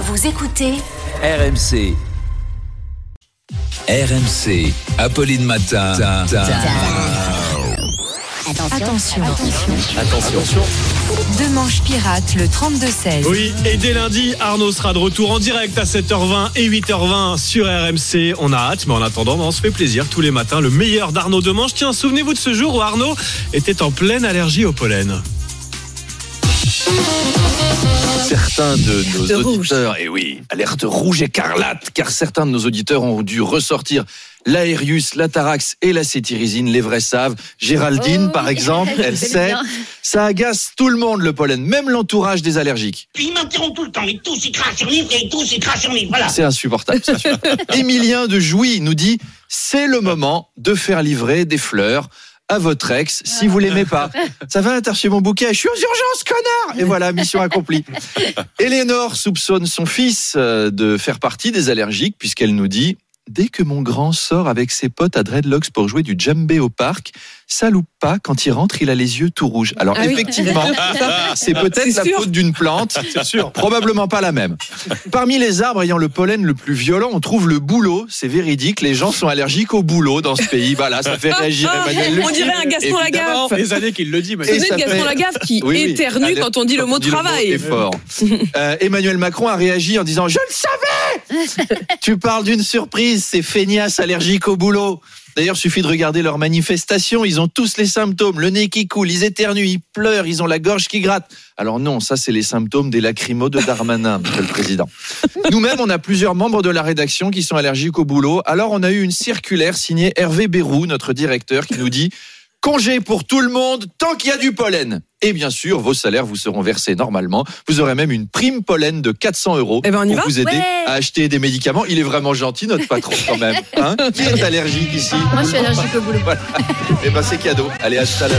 Vous écoutez RMC. RMC. Apolline Matin. Attention. Attention. Deux manches pirates, le 32-16. Oui, et dès lundi, Arnaud sera de retour en direct à 7h20 et 8h20 sur RMC. On a hâte, mais en attendant, on se fait plaisir tous les matins. Le meilleur d'Arnaud Demanche. Tiens, souvenez-vous de ce jour où Arnaud était en pleine allergie au pollen. Certains de nos De auditeurs, et oui, alerte rouge écarlate, car certains de nos auditeurs ont dû ressortir l'Aérius, la Tarax et la cétirizine, les vrais savent. Géraldine, Oh, par exemple, elle sait, bien. ça agace tout le monde le pollen, même l'entourage des allergiques. Ils m'interrompent tout le temps. Ils tous, ils crachent sur livre et tous, ils crachent sur livre. Voilà. C'est insupportable. c'est insupportable. Émilien de Jouy nous dit, c'est le moment de faire livrer des fleurs à votre ex si vous l'aimez pas. Ça va, t'as reçu mon bouquet, je suis aux urgences, connard Et voilà, mission accomplie. Eleanor soupçonne son fils euh, de faire partie des allergiques puisqu'elle nous dit Dès que mon grand sort avec ses potes à Dreadlocks pour jouer du djembé au parc, ça loupe pas, quand il rentre, il a les yeux tout rouges. Alors Ah oui. effectivement, c'est peut-être C'est la sûr. faute d'une plante, c'est sûr, probablement pas la même. Parmi les arbres ayant le pollen le plus violent, on trouve le bouleau. C'est véridique, les gens sont allergiques au bouleau dans ce pays. Voilà, ça fait réagir Emmanuel Le On dirait un Gaston Évidemment. Lagaffe. Les années qu'il le dit, mais Et Vous ça êtes Gaston Lagaffe qui Oui, oui. éternue quand on dit le mot travail. est fort. Euh, Emmanuel Macron a réagi en disant Je le savais Tu parles d'une surprise, ces feignasses allergiques au boulot. D'ailleurs, suffit de regarder leurs manifestations. Ils ont tous les symptômes. Le nez qui coule, ils éternuent, ils pleurent, ils ont la gorge qui gratte. Alors non, ça, c'est les symptômes des lacrymos de Darmanin, monsieur le président. Nous-mêmes, on a plusieurs membres de la rédaction qui sont allergiques au boulot. Alors, on a eu une circulaire signée Hervé Bérou, notre directeur, qui nous dit Congé pour tout le monde tant qu'il y a du pollen. Et bien sûr, vos salaires vous seront versés normalement. Vous aurez même une prime pollen de 400 euros Eh ben, on y pour va vous aider Ouais. à acheter des médicaments. Il est vraiment gentil, notre patron, quand même. Hein Qui est allergique ici Moi, je suis allergique au boulot. Voilà. Eh ben, c'est cadeau. Allez, à tout à l'heure.